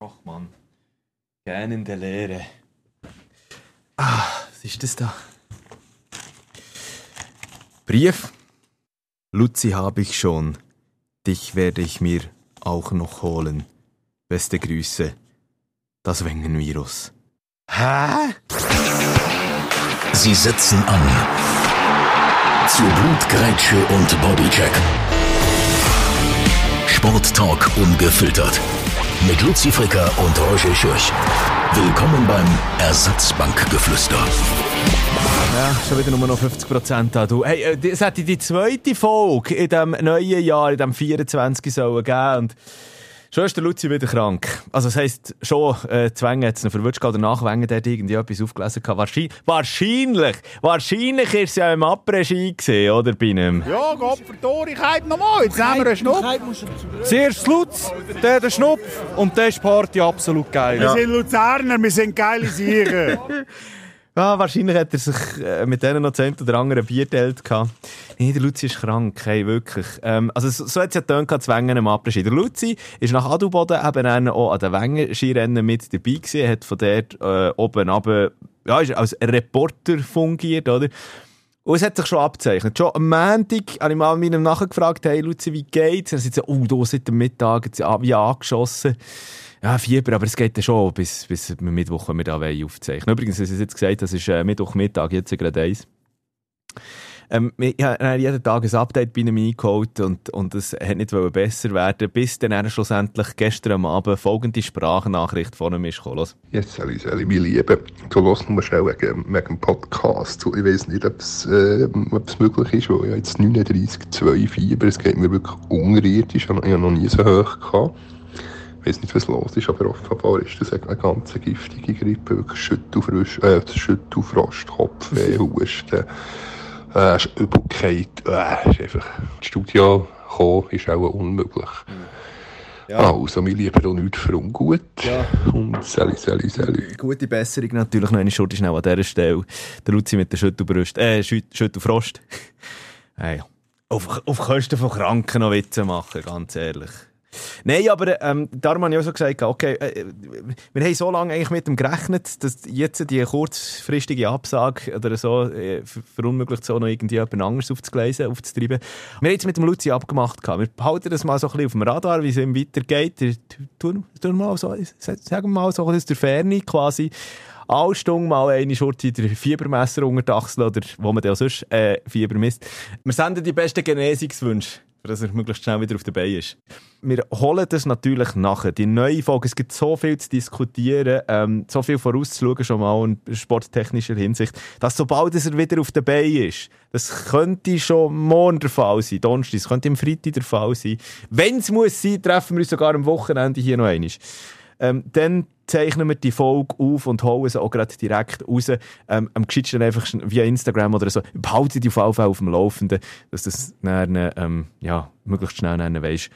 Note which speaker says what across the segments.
Speaker 1: Och Mann. Gähnende Leere. Ah, was ist das da? Brief. Luzi habe ich schon. Dich werde ich mir auch noch holen. Beste Grüße. Das Wengenvirus. Hä?
Speaker 2: Sie setzen an. Zu Blutgrätsche und Bodycheck. Sporttalk ungefiltert. Mit Luzi Fricker und Roger Schürch. Willkommen beim Ersatzbankgeflüster.
Speaker 1: Ja, schon wieder nur noch 50% da. Du, hey, äh, es hätte die zweite Folge in diesem neuen Jahr, in diesem 24 sollen geben. Und schon ist der Luzi wieder krank. Also, das heisst, schon, äh, Zwänge hat es noch verwünscht, oder nachwängen, der hat irgendwie etwas aufgelesen gehabt. Wahrscheinlich, wahrscheinlich, wahrscheinlich ist es ja im Après-Ski gesehen, oder, bei ihm?
Speaker 3: Ja, Gott verdammt, ich heib nochmal, jetzt nehmen wir einen Schnupf.
Speaker 4: Zuerst Lutz, dann der Schnupf und dann ist die Party absolut geil.
Speaker 3: Wir sind Luzerner, wir sind geile Sieger.
Speaker 1: Ja, wahrscheinlich hat er sich äh, mit denen noch zehn oder anderen Bier gehabt. Nee, der Luzi ist krank, hey, wirklich. Ähm, also so, so hat es ja getan, zu Wengen im Après-Ski. Der Luzi ist nach Adelboden eben auch an den Wengen-Skirennen mit dabei gewesen, hat von dort äh, oben runter, ja, ist als Reporter fungiert, oder? Und es hat sich schon abgezeichnet. Schon am Montag habe ich mal meinem nachgefragt, hey Luzi, wie geht's? Er sagt so, oh, da seit dem Mittag, jetzt wie angeschossen. Ja, Fieber, aber es geht ja schon bis, bis Mittwoch, wenn wir da aufzeichnen Übrigens, es ist jetzt gesagt, das ist äh, Mittwochmittag, jetzt gerade eins. Ähm, ich habe jeden Tag ein Update bei ihm eingeholt und, und es hat nicht besser werden. Bis dann schlussendlich gestern am Abend folgende Sprachnachricht von ihm ist gekommen.
Speaker 5: Jetzt, Sally, Sally, meine Liebe, du hörst nur schnell wegen, wegen dem Podcast. Ich weiß nicht, ob es, äh, möglich ist, weil ich jetzt 39,2 Fieber, es geht mir wirklich unterirdisch, ich habe noch nie so hoch gehabt. Ich weiß nicht, was los ist, aber offenbar ist das eine ganz giftige Grippe, wirklich Schüttelfrost, äh, Schüttelfrost Kopfweh, Husten äh, ist Übelkeit, äh, ist einfach, ins Studio kommen ist auch unmöglich. Ja. Also, wir lieben auch nichts für ungut. Ja. Und Sally, Sally, Sally.
Speaker 1: Gute Besserung natürlich noch eine Schuld schnell an dieser Stelle. Der Luzi mit der Schüttelbrust, äh, Schüttelfrost. hey, auf, auf Kosten von Kranken noch Witze machen, ganz ehrlich. Nein, aber ähm, darum habe ich auch so gesagt, okay, äh, wir haben so lange eigentlich mit dem gerechnet, dass jetzt die kurzfristige Absage oder so äh, verunmöglicht, so noch irgendwie jemand anderes aufzugleisen, aufzutreiben. Wir haben jetzt mit dem Luzi abgemacht. Gehabt. Wir behalten das mal so ein bisschen auf dem Radar, wie es ihm weitergeht. Tun, tun mal so, sagen wir mal so aus der Ferne quasi alle Stunden mal eine Schurte der Fiebermesser unter die Achsel oder wo man auch sonst äh, Fieber misst. Wir senden die besten Genesungswünsche dass er möglichst schnell wieder auf der Beine ist. Wir holen das natürlich nachher. Die neue Folge, es gibt so viel zu diskutieren, ähm, so viel vorauszuschauen schon mal in sporttechnischer Hinsicht, dass sobald er wieder auf der Beine ist, das könnte schon morgen der Fall sein, Donnerstag, das könnte im Freitag der Fall sein. Wenn es muss sein, treffen wir uns sogar am Wochenende hier noch einmal. Ähm, dann zeichnen wir die Folge auf und holen sie auch gerade direkt raus. Ähm, am geschicktesten einfach via Instagram oder so. Behalte die auf jeden Fall auf dem Laufenden, dass das dann, ähm, ja, möglichst schnell dann weisst.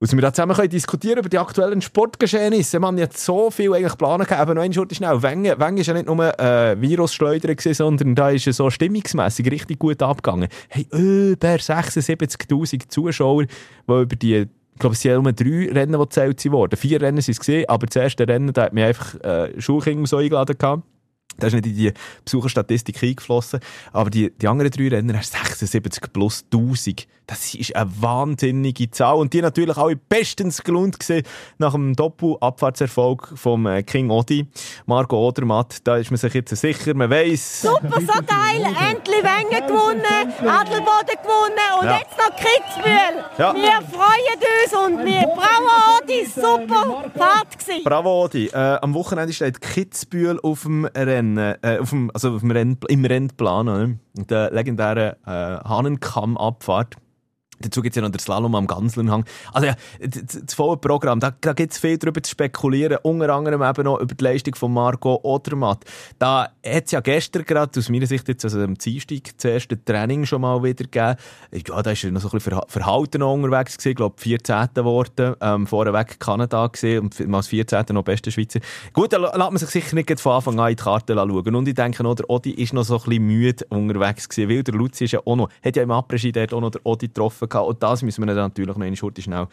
Speaker 1: Und wir da zusammen können diskutieren über die aktuellen Sportgeschehnisse. Man hat so viel eigentlich planen können. Aber noch eine Schurte schnell. Wengen, Wengen ist ja nicht nur äh, Virusschleuder sondern da ist es so stimmungsmässig richtig gut abgegangen. Hey, über 76'000 Zuschauer, die über die ich glaube, es sind nur drei Rennen, die gezählt wurden. Vier Rennen sind es gesehen, aber das erste Rennen, da hat mir einfach äh, Schulkinder so eingeladen gehabt. Das ist nicht in die Besucherstatistik eingeflossen. Aber die, die anderen drei Rennen, 76 plus 1000. Das ist eine wahnsinnige Zahl. Und die natürlich auch bestens gelohnt gesehen nach dem Doppel-Abfahrtserfolg vom äh, King Odi, Marco Odermatt. Da ist man sich jetzt sicher, man weiss.
Speaker 6: Super, so geil. Endlich Wengen gewonnen, Adelboden gewonnen und ja. jetzt noch Kitzbühel. Ja. Wir freuen uns und wir, bravo Odi, super Fahrt gewesen.
Speaker 1: Bravo Odi. Äh, am Wochenende steht Kitzbühel auf dem Rennen, äh, auf dem, also auf dem Renn, im Rennplan, oder? der legendären äh, Hahnenkamm-Abfahrt. Dazu gibt es ja noch den Slalom am Ganslernhang. Also ja, das volle Programm, da, da gibt es viel darüber zu spekulieren, unter anderem eben noch über die Leistung von Marco Odermatt. Da hat es ja gestern gerade, aus meiner Sicht jetzt, also am Dienstag, das erste Training schon mal wieder gegeben. Ja, da ist er noch so ein bisschen verhalten unterwegs gewesen, ich glaube 14. geworden, ähm, vorweg Kanada gesehen und als 14. noch beste Schweizer. Gut, da lässt man sich sicher nicht von Anfang an in die Karte schauen. Und ich denke noch, der Odi ist noch so ein bisschen müde unterwegs gewesen, weil der Luzi ist ja auch noch, hat ja im Après-Ski auch noch der Odi getroffen gehabt. Und das müssen wir natürlich noch eine Schurte schnell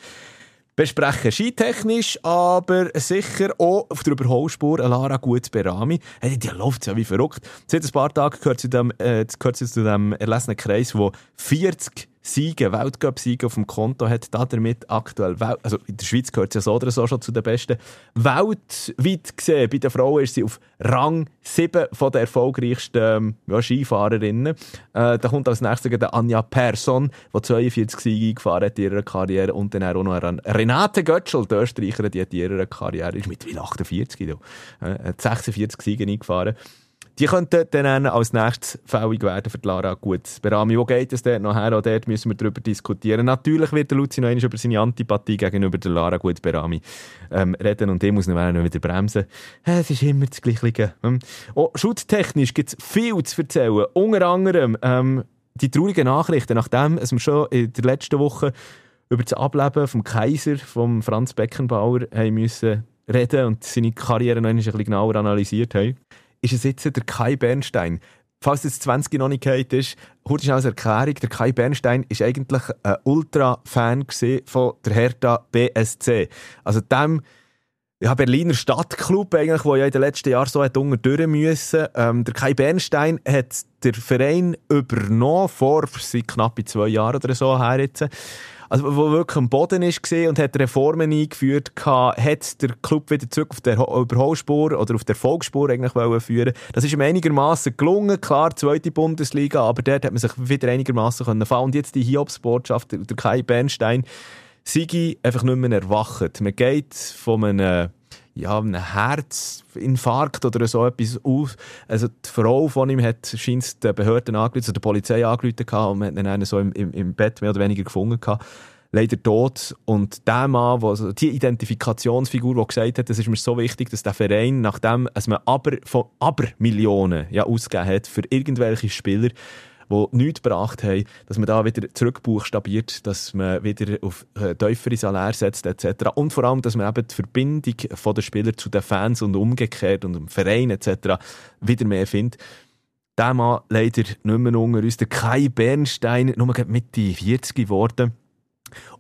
Speaker 1: besprechen. Skitechnisch, aber sicher auch auf der Überholspur Lara Gut Berami. Hey, die läuft ja wie verrückt. Seit ein paar Tagen gehört sie, dem, äh, gehört sie zu dem erlesenen Kreis, wo 40 Siege, Weltcup-Siege auf dem Konto hat, damit aktuell, also in der Schweiz gehört sie ja so oder so schon zu den Besten. Weltweit gesehen, bei den Frauen ist sie auf Rang 7 von der erfolgreichsten ähm, ja, Skifahrerinnen. Äh, da kommt als nächstes der Anja Persson, die 42 Siege gefahren hat in ihrer Karriere und dann auch noch Renate Götschel, die Österreicherin, die hat in ihrer Karriere, ist mittlerweile 48, äh, 46 Siege eingefahren. Die könnten dann als nächstes fällig werden für die Lara Gut. Berami, wo geht es dort nachher? Auch dort müssen wir darüber diskutieren. Natürlich wird der Luzi noch einmal über seine Antipathie gegenüber der Lara Gut Berami ähm, reden und dem muss ihn noch wieder bremsen. Es ist immer das Gleiche. Ähm. Schutztechnisch gibt es viel zu erzählen. Unter anderem ähm, die traurigen Nachrichten, nachdem wir schon in der letzten Woche über das Ableben vom Kaiser, vom Franz Beckenbauer, haben müssen reden und seine Karriere noch ein bisschen genauer analysiert haben ist es jetzt der Kai Bernstein. Falls das 20 noch nicht gehört ist, kurz als Erklärung, der Kai Bernstein ist eigentlich ein Ultra-Fan von der Hertha BSC. Also dem ja, Berliner Stadtclub, eigentlich, der ja in den letzten Jahren so hat durch müssen. Ähm, der Kai Bernstein hat den Verein übernommen, vor seit knapp zwei Jahren oder so her jetzt also wo wirklich am Boden ist und hat Reformen eingeführt hat der Club wieder zurück auf der Überholspur oder auf der Erfolgsspur eigentlich führen Das ist ihm einigermaßen gelungen, klar, zweite Bundesliga, aber dort hat man sich wieder einigermaßen können fahren. Und jetzt die Hiobsbotschaft, der Kai Bernstein, Sigi einfach nicht mehr erwacht. Man geht von einem ja, einem Herzinfarkt oder so etwas aus. Also die Frau von ihm hat scheint den Behörden angerufen, also der Polizei angerufen und hat ihn so im, im, im Bett mehr oder weniger gefunden. Leider tot. Und der Mann, also die Identifikationsfigur, die gesagt hat, das ist mir so wichtig, dass der Verein, nachdem es man aber von aber Millionen ja, ausgegeben hat für irgendwelche Spieler, die nichts gebracht haben, dass man da wieder zurückbuchstabiert, dass man wieder auf äh, tiefere Salär setzt etc. Und vor allem, dass man eben die Verbindung von den Spielern zu den Fans und umgekehrt und dem Verein etc. wieder mehr findet. Der Mann leider nicht mehr unter uns, der Kai Bernstein, nur Mitte 40 geworden.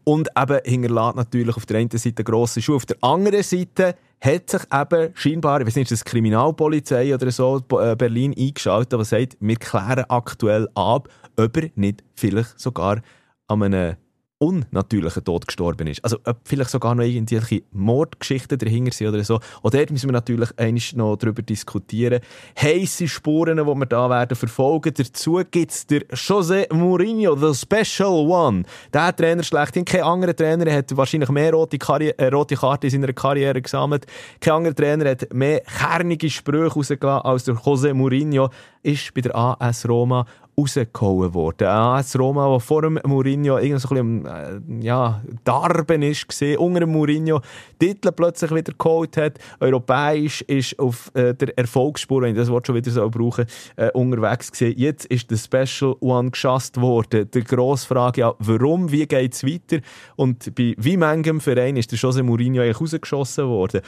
Speaker 1: Und eben hinterlässt natürlich auf der einen Seite grosse Schuhe, auf der anderen Seite hat sich eben scheinbar, ich weiß nicht, ist das Kriminalpolizei oder so, äh, Berlin eingeschaltet, die sagt, wir klären aktuell ab, ob er nicht vielleicht sogar an einem unnatürlichen Tod gestorben ist. Also ob vielleicht sogar noch irgendwelche Mordgeschichten dahinter sind oder so. Und dort müssen wir natürlich eigentlich noch darüber diskutieren. Heiße Spuren, die wir da werden verfolgen. Dazu gibt es der José Mourinho, the Special One. Der Trainer schlechthin. Kein anderer Trainer hat wahrscheinlich mehr rote, Karri äh, rote Karten in seiner Karriere gesammelt. Kein anderer Trainer hat mehr kernige Sprüche rausgelassen als der José Mourinho. Ist bei der AS Roma rausgehauen worden. AS Roma, der vor dem Mourinho irgendwie so ein bisschen, äh, ja, Darben ist gesehen, unter dem Mourinho Titel plötzlich wieder geholt hat, europäisch ist auf äh, der Erfolgsspur, wenn ich das Wort schon wieder so brauchen, äh, unterwegs gesehen. Jetzt ist der Special One geschasst worden. Die grosse Frage, ja, warum, wie geht es weiter? Und bei wie manchem Verein ist der Jose Mourinho eigentlich rausgeschossen worden?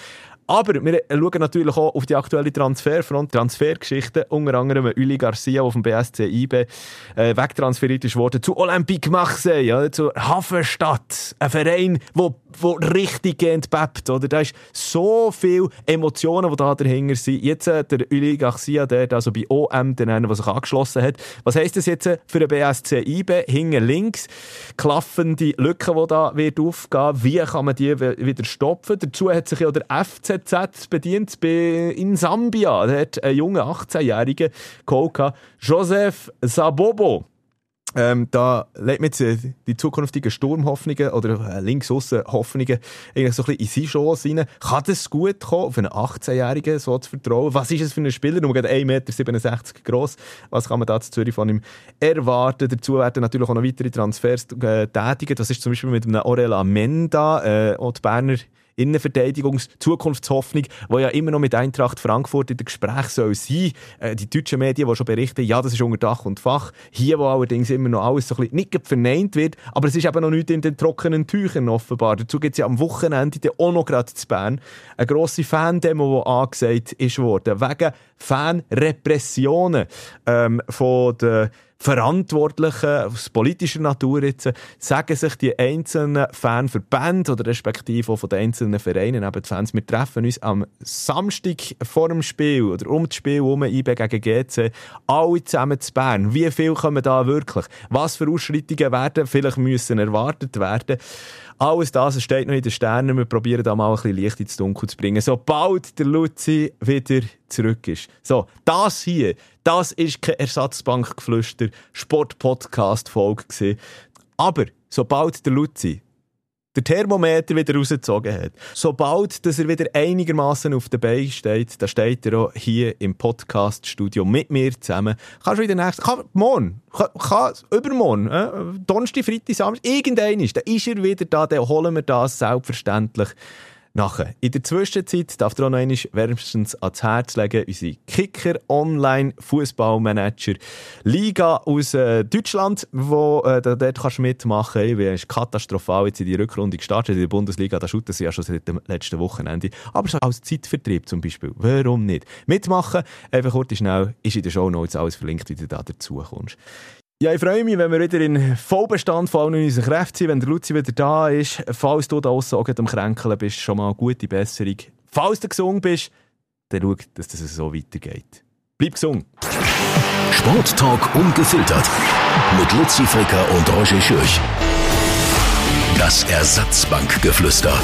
Speaker 1: Aber wir schauen natürlich auch auf die aktuelle Transferfront, Transfergeschichte, unter anderem Uli Garcia, der vom BSC IB äh, wegtransferiert ist worden zu Olympique Marseille, ja, zur Hafenstadt. Ein Verein, wo, wo richtig entbebt, oder? Da ist so viel Emotionen, die da dahinter sind. Jetzt äh, der Uli Garcia, der also bei OM, der sich angeschlossen hat. Was heisst das jetzt für den BSC IB? Hinten links, klaffende Lücken, die da wird aufgehen. Wie kann man die wieder stopfen? Dazu hat sich ja der FC NZZ bedient in Sambia. Da hat ein junger 18-Jähriger geholt, Joseph Sabobo. Ähm, da legt man jetzt die zukünftigen Sturmhoffnungen oder äh, links Hoffnungen eigentlich so ein bisschen in seine Chance rein. Kann das gut kommen, auf einen 18-Jährigen so zu vertrauen? Was ist es für ein Spieler? Nur 1,67 Meter groß. Was kann man da zu Zürich von ihm erwarten? Dazu werden natürlich auch noch weitere Transfers äh, tätigen. Das ist zum Beispiel mit einem Orela Menda, äh, auch die Berner Innenverteidigungs-Zukunftshoffnung, die ja immer noch mit Eintracht Frankfurt in der Gespräch soll sein. Äh, die deutschen Medien, die schon berichten, ja, das ist unter Dach und Fach. Hier, wo allerdings immer noch alles so ein bisschen nicht verneint wird, aber es ist eben noch nicht in den trockenen Tüchern offenbar. Dazu gibt es ja am Wochenende auch noch gerade zu Bern eine grosse Fan-Demo, die angesagt ist worden, wegen Fanrepressionen ähm, von der Verantwortlichen aus politischer Natur jetzt, sagen sich die einzelnen Fanverbände oder respektive auch von den einzelnen Vereinen, eben die Fans, wir treffen uns am Samstag vor dem Spiel oder um das Spiel um IB gegen GC, alle zusammen zu Bern. Wie viel kommen da wirklich? Was für Ausschreitungen werden vielleicht müssen erwartet werden? Alles das steht noch in den Sternen. Wir probieren da mal ein bisschen Licht ins Dunkel zu bringen. Sobald der Luzi wieder zurück ist. So, das hier, das ist kein Ersatzbankgeflüster Sport-Podcast-Folge Aber sobald der Luzi der Thermometer wieder rausgezogen hat. Sobald dass er wieder einigermaßen auf den Beinen steht, da steht er auch hier im Podcast-Studio mit mir zusammen. Kannst du wieder nächstes, kann, morgen, kann, kann, übermorgen, äh, Donnerstag, Freitag, Samstag, irgendein ist, dann ist er wieder da, dann holen wir das selbstverständlich nachher. In der Zwischenzeit darf ihr auch noch einmal wärmstens ans Herz legen, unsere Kicker Online Fußballmanager Liga aus äh, Deutschland, wo äh, dort kannst du mitmachen. Es ist katastrophal jetzt in die Rückrunde gestartet in der Bundesliga. Da shooten sie ja schon seit dem letzten Wochenende. Aber so als Zeitvertrieb zum Beispiel. Warum nicht? Mitmachen, einfach kurz schnell, ist in der Show Notes alles verlinkt, wie du da dazu kommst. Ja, ich freue mich, wenn wir wieder in Vollbestand von allen unseren Kräften sind, wenn der Luzi wieder da ist. Falls du da aussen auch am Kränkeln bist, schon mal eine gute Besserung. Falls du gesund bist, dann schau, dass das so weitergeht. Bleib gesund.
Speaker 2: Sporttalk ungefiltert. Mit Luzi Fricker und Roger Schürch. Das Ersatzbankgeflüster.